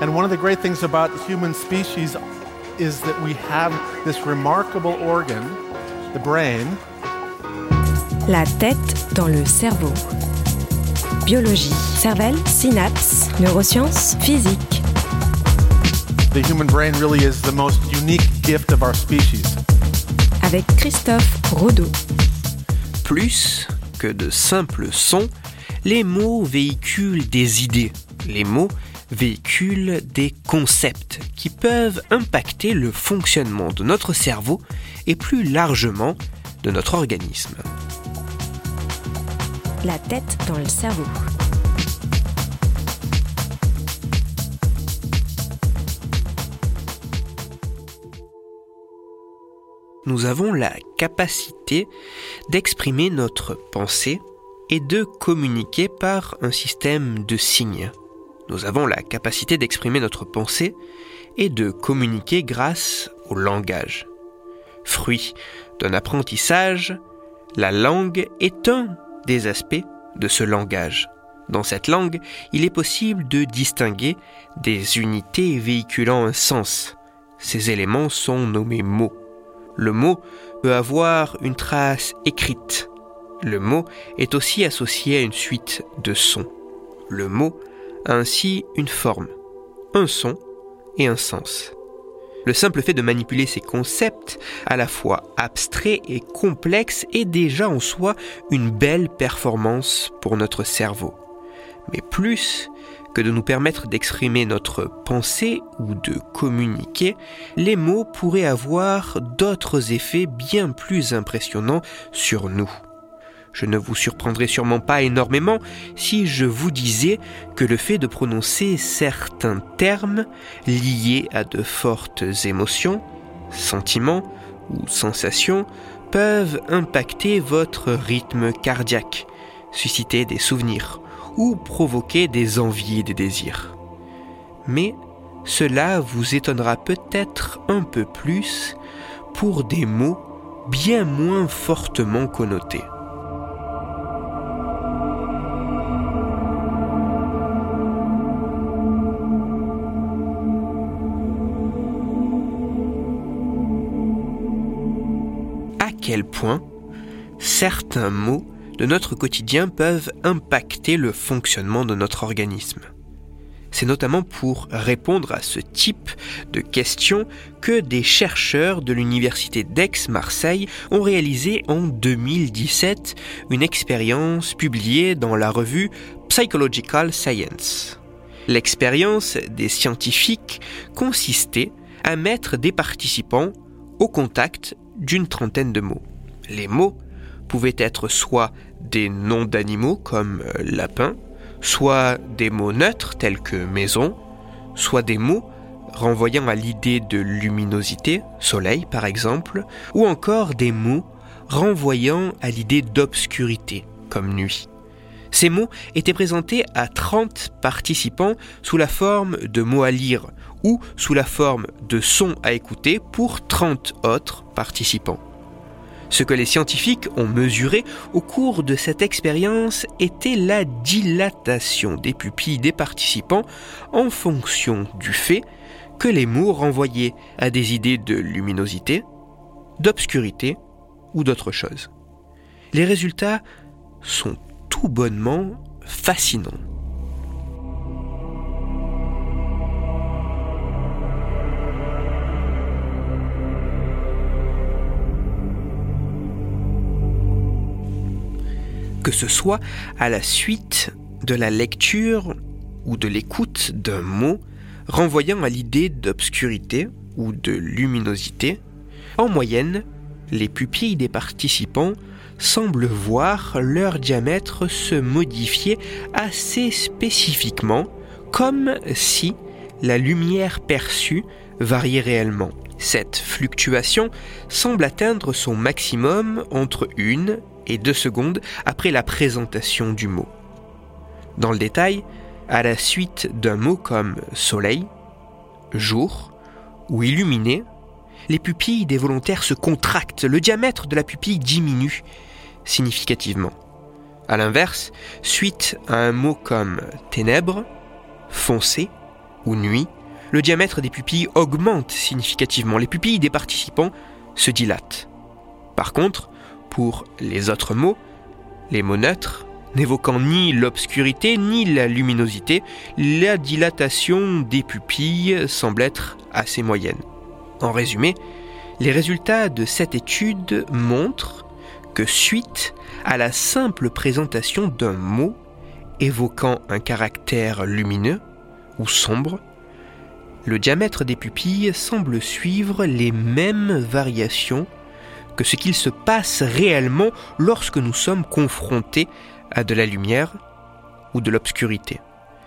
And one of the great things about human species is that we have this remarkable organ, the brain. La tête dans le cerveau. Biologie, cervelle, synapses, neurosciences, physique. The human brain really is the most unique gift of our species. Avec Christophe Rodeau. Plus que de simples sons, les mots véhiculent des idées. Les mots véhiculent des concepts qui peuvent impacter le fonctionnement de notre cerveau et plus largement de notre organisme. La tête dans le cerveau. Nous avons la capacité d'exprimer notre pensée et de communiquer par un système de signes. Nous avons la capacité d'exprimer notre pensée et de communiquer grâce au langage. Fruit d'un apprentissage, la langue est un des aspects de ce langage. Dans cette langue, il est possible de distinguer des unités véhiculant un sens. Ces éléments sont nommés mots. Le mot peut avoir une trace écrite. Le mot est aussi associé à une suite de sons. Le mot ainsi une forme, un son et un sens. Le simple fait de manipuler ces concepts, à la fois abstraits et complexes, est déjà en soi une belle performance pour notre cerveau. Mais plus que de nous permettre d'exprimer notre pensée ou de communiquer, les mots pourraient avoir d'autres effets bien plus impressionnants sur nous. Je ne vous surprendrai sûrement pas énormément si je vous disais que le fait de prononcer certains termes liés à de fortes émotions, sentiments ou sensations peuvent impacter votre rythme cardiaque, susciter des souvenirs ou provoquer des envies et des désirs. Mais cela vous étonnera peut-être un peu plus pour des mots bien moins fortement connotés. Point certains mots de notre quotidien peuvent impacter le fonctionnement de notre organisme. C'est notamment pour répondre à ce type de questions que des chercheurs de l'université d'Aix-Marseille ont réalisé en 2017 une expérience publiée dans la revue Psychological Science. L'expérience des scientifiques consistait à mettre des participants au contact d'une trentaine de mots. Les mots pouvaient être soit des noms d'animaux comme euh, lapin, soit des mots neutres tels que maison, soit des mots renvoyant à l'idée de luminosité, soleil par exemple, ou encore des mots renvoyant à l'idée d'obscurité, comme nuit. Ces mots étaient présentés à 30 participants sous la forme de mots à lire ou sous la forme de sons à écouter pour 30 autres participants. Ce que les scientifiques ont mesuré au cours de cette expérience était la dilatation des pupilles des participants en fonction du fait que les mots renvoyaient à des idées de luminosité, d'obscurité ou d'autre chose. Les résultats sont tout bonnement fascinant. Ce soit à la suite de la lecture ou de l'écoute d'un mot renvoyant à l'idée d'obscurité ou de luminosité, en moyenne, les pupilles des participants semblent voir leur diamètre se modifier assez spécifiquement, comme si la lumière perçue variait réellement. Cette fluctuation semble atteindre son maximum entre une et deux secondes après la présentation du mot. Dans le détail, à la suite d'un mot comme soleil, jour ou illuminé, les pupilles des volontaires se contractent, le diamètre de la pupille diminue significativement. A l'inverse, suite à un mot comme ténèbres, foncé, ou nuit, le diamètre des pupilles augmente significativement. Les pupilles des participants se dilatent. Par contre, pour les autres mots, les mots neutres, n'évoquant ni l'obscurité ni la luminosité, la dilatation des pupilles semble être assez moyenne. En résumé, les résultats de cette étude montrent que suite à la simple présentation d'un mot évoquant un caractère lumineux ou sombre, le diamètre des pupilles semble suivre les mêmes variations que ce qu'il se passe réellement lorsque nous sommes confrontés à de la lumière ou de l'obscurité.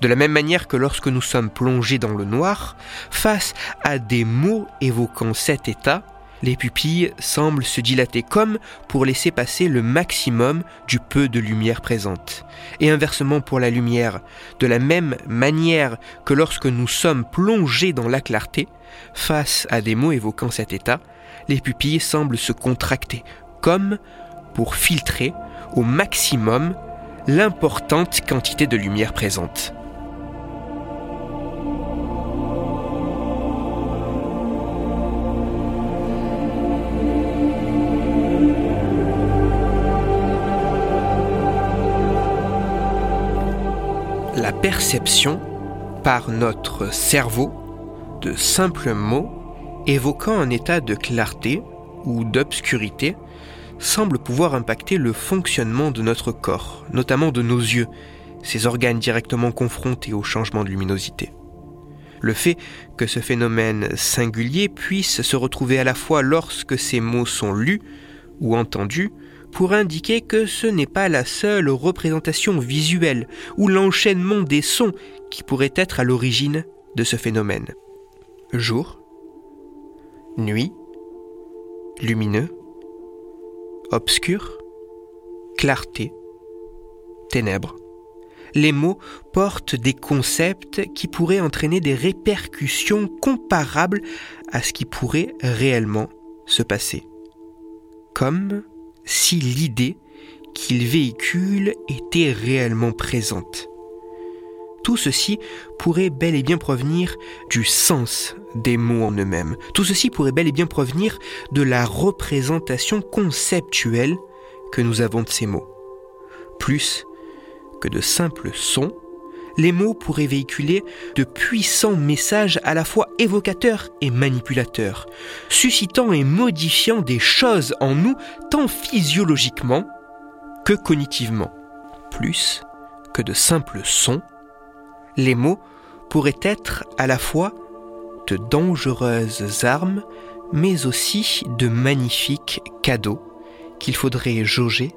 De la même manière que lorsque nous sommes plongés dans le noir, face à des mots évoquant cet état, les pupilles semblent se dilater comme pour laisser passer le maximum du peu de lumière présente. Et inversement pour la lumière, de la même manière que lorsque nous sommes plongés dans la clarté, face à des mots évoquant cet état, les pupilles semblent se contracter comme pour filtrer au maximum l'importante quantité de lumière présente. La perception par notre cerveau de simples mots évoquant un état de clarté ou d'obscurité semble pouvoir impacter le fonctionnement de notre corps, notamment de nos yeux, ces organes directement confrontés au changement de luminosité. Le fait que ce phénomène singulier puisse se retrouver à la fois lorsque ces mots sont lus ou entendus pour indiquer que ce n'est pas la seule représentation visuelle ou l'enchaînement des sons qui pourrait être à l'origine de ce phénomène. Jour, nuit, lumineux, obscur, clarté, ténèbres. Les mots portent des concepts qui pourraient entraîner des répercussions comparables à ce qui pourrait réellement se passer. Comme si l'idée qu'ils véhiculent était réellement présente. Tout ceci pourrait bel et bien provenir du sens des mots en eux-mêmes. Tout ceci pourrait bel et bien provenir de la représentation conceptuelle que nous avons de ces mots. Plus que de simples sons, les mots pourraient véhiculer de puissants messages à la fois évocateurs et manipulateurs, suscitant et modifiant des choses en nous tant physiologiquement que cognitivement. Plus que de simples sons, les mots pourraient être à la fois de dangereuses armes, mais aussi de magnifiques cadeaux qu'il faudrait jauger,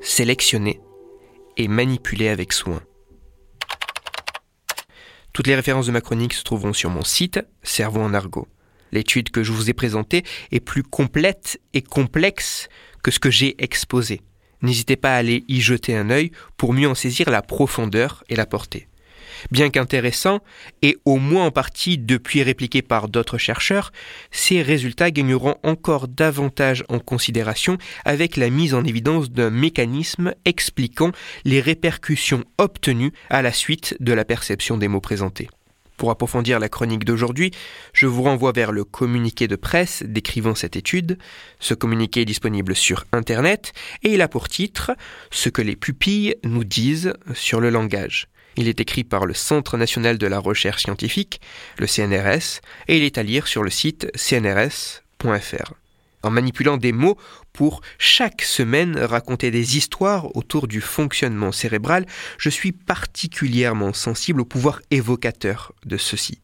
sélectionner et manipuler avec soin. Toutes les références de ma chronique se trouveront sur mon site Cerveau en argot. L'étude que je vous ai présentée est plus complète et complexe que ce que j'ai exposé. N'hésitez pas à aller y jeter un œil pour mieux en saisir la profondeur et la portée bien qu'intéressants et au moins en partie depuis répliqués par d'autres chercheurs, ces résultats gagneront encore davantage en considération avec la mise en évidence d'un mécanisme expliquant les répercussions obtenues à la suite de la perception des mots présentés. Pour approfondir la chronique d'aujourd'hui, je vous renvoie vers le communiqué de presse décrivant cette étude. Ce communiqué est disponible sur Internet et il a pour titre Ce que les pupilles nous disent sur le langage. Il est écrit par le Centre national de la recherche scientifique, le CNRS, et il est à lire sur le site cnrs.fr. En manipulant des mots pour chaque semaine raconter des histoires autour du fonctionnement cérébral, je suis particulièrement sensible au pouvoir évocateur de ceci.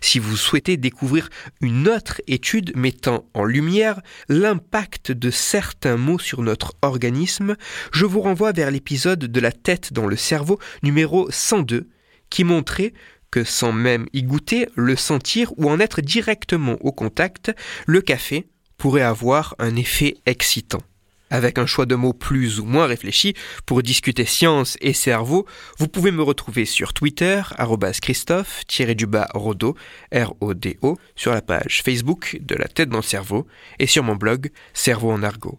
Si vous souhaitez découvrir une autre étude mettant en lumière l'impact de certains mots sur notre organisme, je vous renvoie vers l'épisode de la tête dans le cerveau numéro 102 qui montrait que sans même y goûter, le sentir ou en être directement au contact, le café pourrait avoir un effet excitant avec un choix de mots plus ou moins réfléchi pour discuter science et cerveau, vous pouvez me retrouver sur Twitter, Christophe-Rodo, R-O-D-O, sur la page Facebook de La tête dans le cerveau et sur mon blog Cerveau en argot.